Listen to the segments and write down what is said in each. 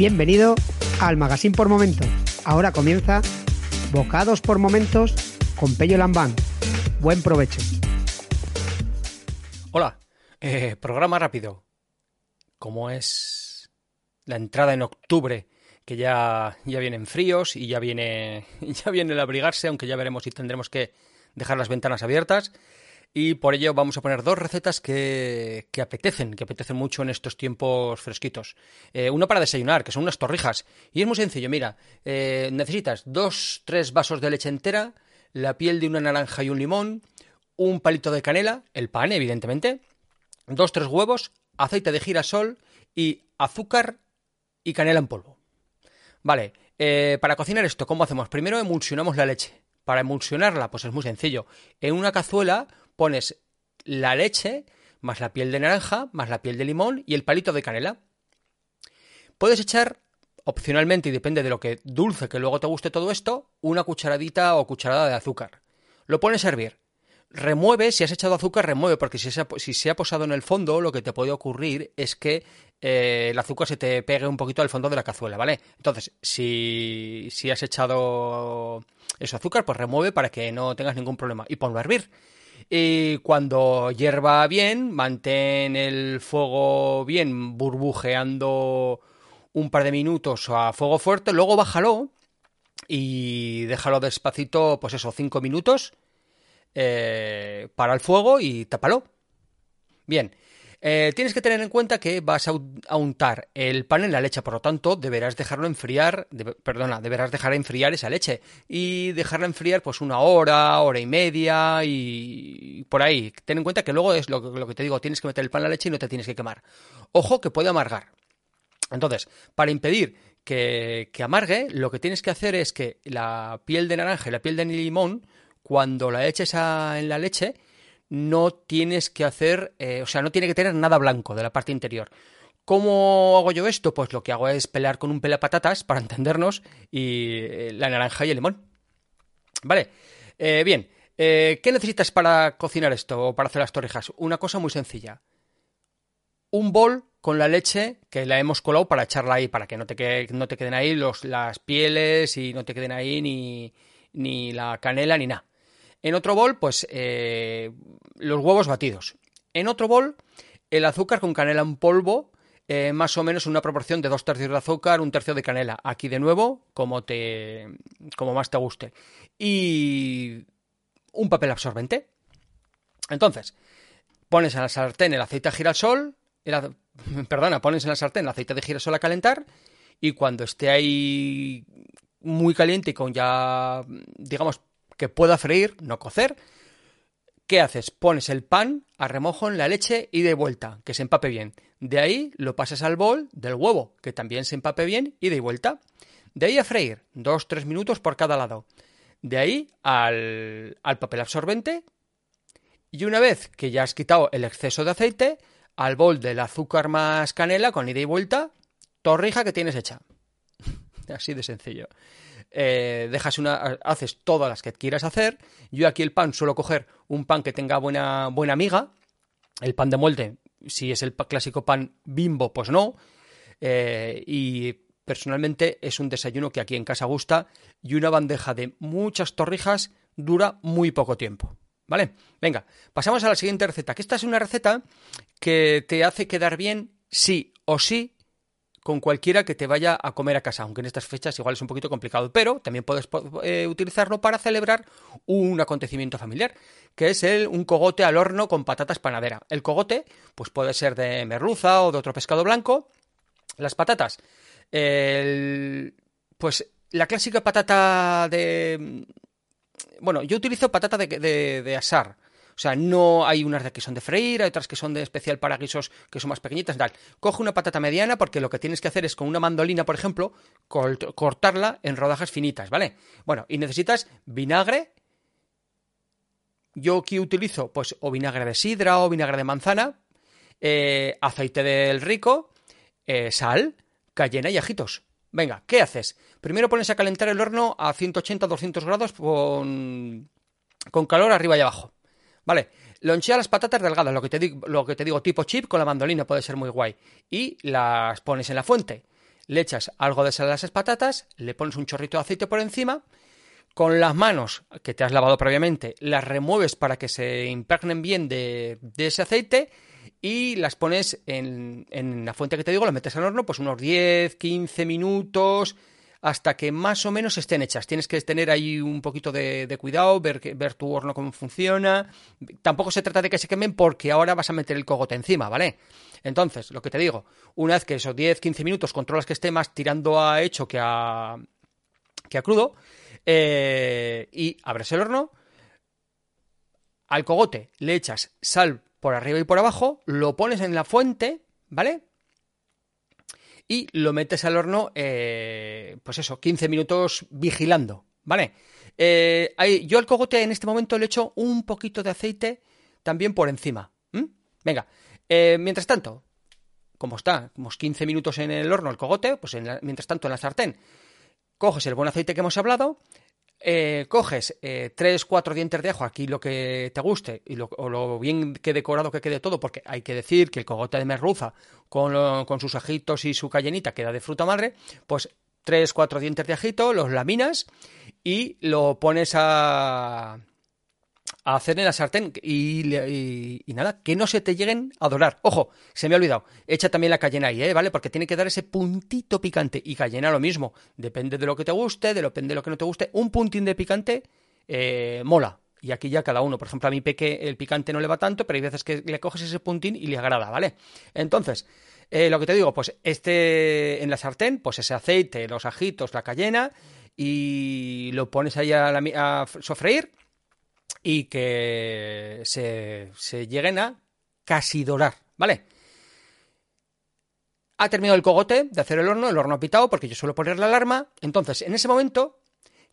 Bienvenido al Magazine por Momentos. Ahora comienza Bocados por Momentos con Pello Lambán. Buen provecho. Hola, eh, programa rápido. Como es la entrada en octubre, que ya, ya vienen fríos y ya viene, ya viene el abrigarse, aunque ya veremos si tendremos que dejar las ventanas abiertas y por ello vamos a poner dos recetas que, que apetecen, que apetecen mucho en estos tiempos fresquitos. Eh, una para desayunar, que son unas torrijas. Y es muy sencillo, mira, eh, necesitas dos, tres vasos de leche entera, la piel de una naranja y un limón, un palito de canela, el pan, evidentemente, dos, tres huevos, aceite de girasol y azúcar y canela en polvo. Vale, eh, para cocinar esto, ¿cómo hacemos? Primero emulsionamos la leche. Para emulsionarla, pues es muy sencillo. En una cazuela pones la leche, más la piel de naranja, más la piel de limón y el palito de canela. Puedes echar, opcionalmente, y depende de lo que dulce que luego te guste todo esto, una cucharadita o cucharada de azúcar. Lo pones a hervir. Remueve, si has echado azúcar, remueve, porque si se, ha, si se ha posado en el fondo, lo que te puede ocurrir es que eh, el azúcar se te pegue un poquito al fondo de la cazuela, ¿vale? Entonces, si, si has echado eso azúcar, pues remueve para que no tengas ningún problema y ponlo a hervir. Y cuando hierva bien, mantén el fuego bien burbujeando un par de minutos a fuego fuerte, luego bájalo y déjalo despacito, pues eso, cinco minutos eh, para el fuego y tápalo. Bien, eh, tienes que tener en cuenta que vas a, untar el pan en la leche, por lo tanto deberás dejarlo enfriar, perdona, deberás dejar enfriar esa leche y dejarla enfriar pues una hora, hora y media y por ahí. Ten en cuenta que luego es lo, que te digo, tienes que meter el pan en la leche y no te tienes que quemar. Ojo que puede amargar. Entonces, para impedir que, amargue, lo que tienes que hacer es que la piel de naranja y la piel de limón, cuando la eches en la leche, no tienes que hacer, eh, o sea, no tiene que tener nada blanco de la parte interior. ¿Cómo hago yo esto? Pues lo que hago es pelear con un patatas para entendernos y eh, la naranja y el limón. Vale, eh, bien, ¿qué necesitas para cocinar esto o para hacer las torrijas? Una cosa muy sencilla. Un bol con la leche que la hemos colado para echarla ahí, para que no te, no te queden ahí los, las pieles y no te queden ahí ni, ni la canela ni nada. En otro bol, pues eh, los huevos batidos. En otro bol, el azúcar con canela en polvo, eh, más o menos una proporción de dos tercios de azúcar, un tercio de canela. Aquí de nuevo, como te, como más te guste. Y un papel absorbente. Entonces, pones en la sartén el aceite de girasol, perdona, pones en la sartén el aceite de girasol a calentar y cuando esté ahí muy caliente y con ya, digamos, que pueda freír, no cocer. ¿Qué haces? Pones el pan a remojo en la leche y de vuelta, que se empape bien. De ahí lo pasas al bol del huevo, que también se empape bien y de vuelta. De ahí a freír, 2-3 minutos por cada lado. De ahí al, al papel absorbente. Y una vez que ya has quitado el exceso de aceite, al bol del azúcar más canela con ida y vuelta, torrija que tienes hecha. Así de sencillo. Eh, dejas una, haces todas las que quieras hacer. Yo aquí el pan suelo coger un pan que tenga buena, buena miga. El pan de molde, si es el clásico pan bimbo, pues no. Eh, y personalmente es un desayuno que aquí en casa gusta y una bandeja de muchas torrijas dura muy poco tiempo. ¿Vale? Venga, pasamos a la siguiente receta, que esta es una receta que te hace quedar bien sí o sí con cualquiera que te vaya a comer a casa, aunque en estas fechas igual es un poquito complicado, pero también puedes eh, utilizarlo para celebrar un acontecimiento familiar, que es el, un cogote al horno con patatas panadera. El cogote, pues puede ser de merluza o de otro pescado blanco. Las patatas, pues la clásica patata de bueno, yo utilizo patata de, asar. O sea, no hay unas de que son de freír, hay otras que son de especial para guisos que son más pequeñitas, tal. Coge una patata mediana porque lo que tienes que hacer es con una mandolina, por ejemplo, cortarla en rodajas finitas, ¿vale? Bueno, y necesitas vinagre. Yo aquí utilizo, pues, o vinagre de sidra o vinagre de manzana, eh, aceite del rico, eh, sal, cayena y ajitos. Venga, ¿qué haces? Primero pones a calentar el horno a 180-200 grados con, con calor arriba y abajo. Vale, lonchea las patatas delgadas, lo que, te digo, lo que te digo, tipo chip con la mandolina, puede ser muy guay. Y las pones en la fuente. Le echas algo de sal a esas patatas, le pones un chorrito de aceite por encima. Con las manos que te has lavado previamente, las remueves para que se impregnen bien de, de ese aceite y las pones en, en, la fuente que te digo, las metes al horno, pues unos 10, 15 minutos, hasta que más o menos estén hechas. Tienes que tener ahí un poquito de, cuidado, ver, ver tu horno cómo funciona. Tampoco se trata de que se quemen porque ahora vas a meter el cogote encima, ¿vale? Entonces, lo que te digo, una vez que esos 10-15 minutos controlas que esté más tirando a hecho que a, que a crudo, eh, y abres el horno, al cogote le echas sal por arriba y por abajo, lo pones en la fuente, ¿vale? Y lo metes al horno, eh, pues eso, 15 minutos vigilando, ¿vale? Eh, yo al cogote en este momento le echo un poquito de aceite también por encima. Venga, eh, mientras tanto, como está, unos 15 minutos en el horno el cogote, pues mientras tanto en la sartén, coges el buen aceite que hemos hablado, eh, coges eh, tres, cuatro dientes de ajo, aquí lo que te guste, y lo, o lo bien que decorado que quede todo, porque hay que decir que el cogote de merluza con, con sus ajitos y su cayenita queda de fruta madre, pues tres, cuatro dientes de ajito, los laminas y lo pones a, a hacer en la sartén y, nada, que no se te lleguen a dorar. Ojo, se me ha olvidado, echa también la cayena ahí, ¿eh? ¿vale? Porque tiene que dar ese puntito picante y cayena lo mismo, depende de lo que te guste, de depende de lo que no te guste, un puntín de picante eh, mola. Y aquí ya cada uno, por ejemplo, a mi peque el picante no le va tanto, pero hay veces que le coges ese puntín y le agrada, ¿vale? Entonces, eh, lo que te digo, pues este en la sartén, pues ese aceite, los ajitos, la cayena y lo pones ahí a, a sofreír y que se, lleguen a casi dorar, ¿vale? Ha terminado el cogote de hacer el horno, el horno ha pitado porque yo suelo poner la alarma. Entonces, en ese momento,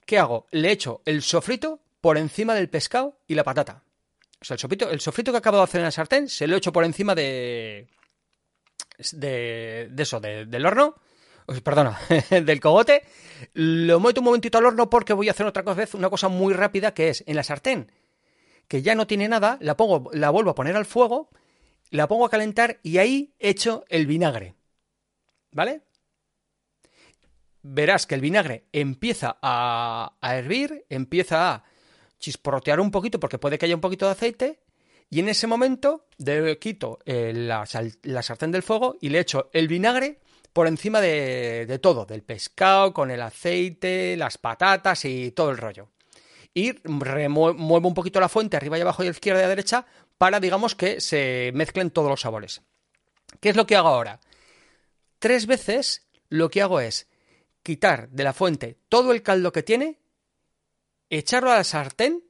¿qué hago? Le echo el sofrito por encima del pescado y la patata. O sea, el sofrito, el sofrito que acabo de hacer en la sartén se lo echo por encima de. de, de eso, del horno. Perdona, del cogote. Lo meto un momentito al horno porque voy a hacer otra cosa, una cosa muy rápida que es en la sartén que ya no tiene nada, la pongo, la vuelvo a poner al fuego, la pongo a calentar y ahí echo el vinagre. ¿Vale? Verás que el vinagre empieza a, hervir, empieza a chisporrotear un poquito porque puede que haya un poquito de aceite y en ese momento de, quito eh, la, sartén del fuego y le echo el vinagre por encima de, de, todo, del pescado, con el aceite, las patatas y todo el rollo y muevo un poquito la fuente arriba y abajo y a izquierda y a derecha para, digamos, que se mezclen todos los sabores. ¿Qué es lo que hago ahora? Tres veces lo que hago es quitar de la fuente todo el caldo que tiene, echarlo a la sartén,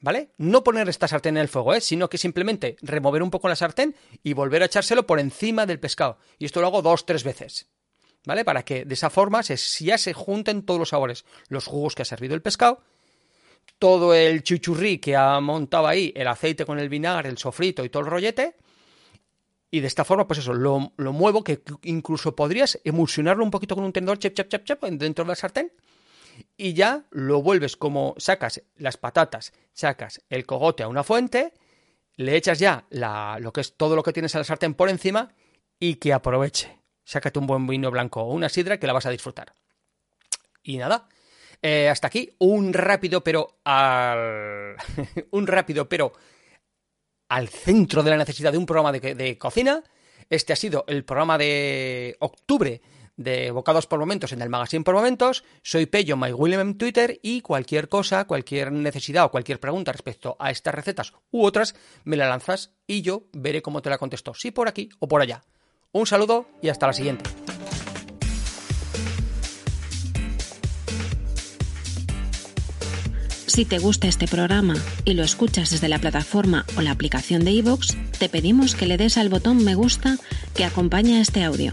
¿vale? No poner esta sartén en el fuego, ¿eh? sino que simplemente remover un poco la sartén y volver a echárselo por encima del pescado. Y esto lo hago dos, tres veces. ¿vale? Para que de esa forma se, ya se junten todos los sabores, los jugos que ha servido el pescado, todo el chuchurrí que ha montado ahí, el aceite con el vinagre, el sofrito y todo el rollete, y de esta forma, pues eso, lo, muevo, que incluso podrías emulsionarlo un poquito con un tendedor, chep, chep, chep, chep, dentro de la sartén, y ya lo vuelves como sacas las patatas, sacas el cogote a una fuente, le echas ya la, lo que es todo lo que tienes en la sartén por encima y que aproveche sácate un buen vino blanco o una sidra que la vas a disfrutar. Y nada, eh, hasta aquí un rápido pero al... un rápido pero al centro de la necesidad de un programa de, cocina. Este ha sido el programa de octubre de Bocados por Momentos en el Magazine por Momentos. Soy Pello MyWilliam en Twitter y cualquier cosa, cualquier necesidad o cualquier pregunta respecto a estas recetas u otras, me la lanzas y yo veré cómo te la contesto, si por aquí o por allá. Un saludo y hasta la siguiente. Si te gusta este programa y lo escuchas desde la plataforma o la aplicación de iVoox, te pedimos que le des al botón me gusta que acompaña este audio.